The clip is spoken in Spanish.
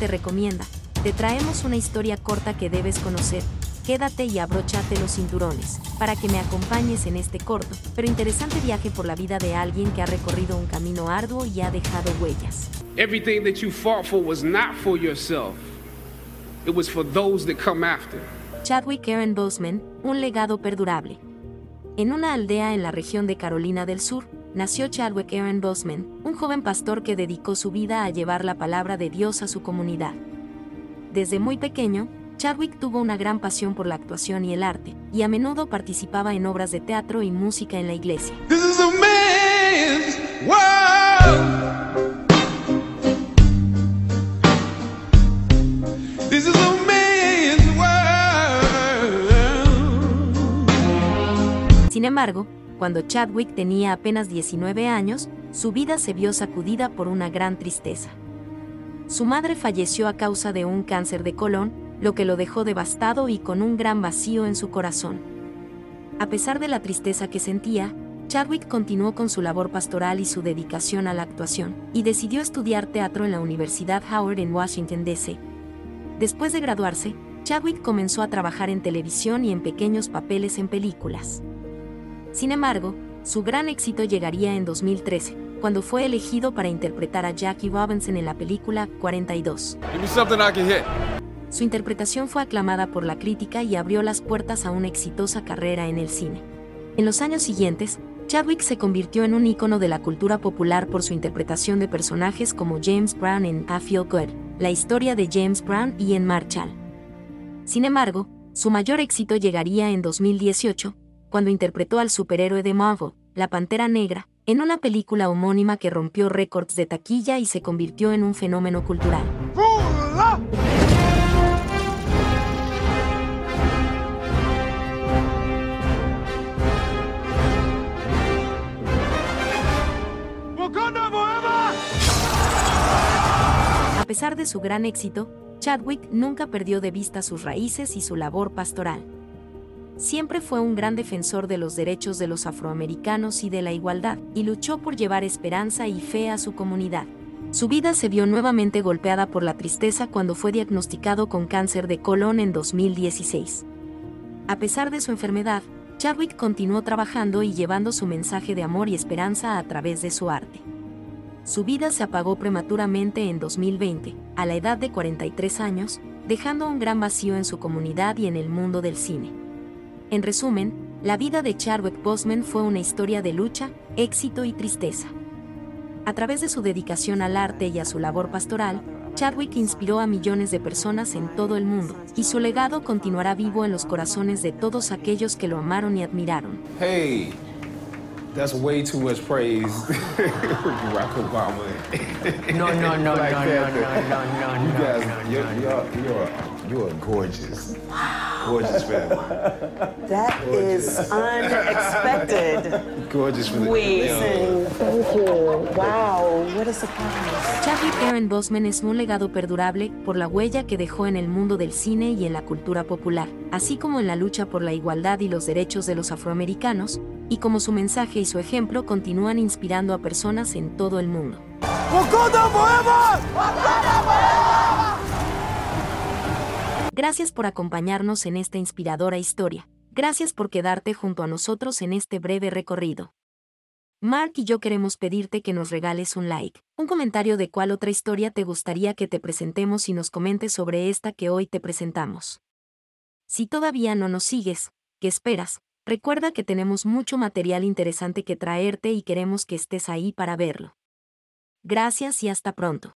te recomienda, te traemos una historia corta que debes conocer. Quédate y abróchate los cinturones, para que me acompañes en este corto, pero interesante viaje por la vida de alguien que ha recorrido un camino arduo y ha dejado huellas. Everything that you fought for was not for yourself. It was for those that come after. Chadwick Aaron Boseman, un legado perdurable. En una aldea en la región de Carolina del Sur, nació Chadwick Aaron Boseman, un joven pastor que dedicó su vida a llevar la palabra de Dios a su comunidad. Desde muy pequeño, Chadwick tuvo una gran pasión por la actuación y el arte, y a menudo participaba en obras de teatro y música en la iglesia. Sin embargo, cuando Chadwick tenía apenas 19 años, su vida se vio sacudida por una gran tristeza. Su madre falleció a causa de un cáncer de colon, lo que lo dejó devastado y con un gran vacío en su corazón. A pesar de la tristeza que sentía, Chadwick continuó con su labor pastoral y su dedicación a la actuación, y decidió estudiar teatro en la Universidad Howard en Washington, D.C. Después de graduarse, Chadwick comenzó a trabajar en televisión y en pequeños papeles en películas. Sin embargo, su gran éxito llegaría en 2013, cuando fue elegido para interpretar a Jackie Robinson en la película 42. Give me something I can hit. Su interpretación fue aclamada por la crítica y abrió las puertas a una exitosa carrera en el cine. En los años siguientes, Chadwick se convirtió en un ícono de la cultura popular por su interpretación de personajes como James Brown en I Feel Good, la historia de James Brown y en Marshall. Sin embargo, su mayor éxito llegaría en 2018, cuando interpretó al superhéroe de Marvel, la Pantera Negra, en una película homónima que rompió récords de taquilla y se convirtió en un fenómeno cultural. A pesar de su gran éxito, Chadwick nunca perdió de vista sus raíces y su labor pastoral. Siempre fue un gran defensor de los derechos de los afroamericanos y de la igualdad, y luchó por llevar esperanza y fe a su comunidad. Su vida se vio nuevamente golpeada por la tristeza cuando fue diagnosticado con cáncer de colon en 2016. A pesar de su enfermedad, Chadwick continuó trabajando y llevando su mensaje de amor y esperanza a través de su arte. Su vida se apagó prematuramente en 2020, a la edad de 43 años, dejando un gran vacío en su comunidad y en el mundo del cine. En resumen, la vida de Chadwick Boseman fue una historia de lucha, éxito y tristeza. A través de su dedicación al arte y a su labor pastoral, Chadwick inspiró a millones de personas en todo el mundo, y su legado continuará vivo en los corazones de todos aquellos que lo amaron y admiraron. Hey, that's way too much praise for Barack Obama. No, no, no, Black no, no, Panther. no, no, no, You no, guys, no, you're, no, you're, you're, you're gorgeous. Gorgeous family. That is unexpected. Gorgeous for the Amazing. Thank you. Wow, what a surprise. Chadwick Aaron Boseman es un legado perdurable por la huella que dejó en el mundo del cine y en la cultura popular, así como en la lucha por la igualdad y los derechos de los afroamericanos, y como su mensaje y su ejemplo continúan inspirando a personas en todo el mundo. Gracias por acompañarnos en esta inspiradora historia. Gracias por quedarte junto a nosotros en este breve recorrido. Mark y yo queremos pedirte que nos regales un like, un comentario de cuál otra historia te gustaría que te presentemos y nos comentes sobre esta que hoy te presentamos. Si todavía no nos sigues, ¿qué esperas? Recuerda que tenemos mucho material interesante que traerte y queremos que estés ahí para verlo. Gracias y hasta pronto.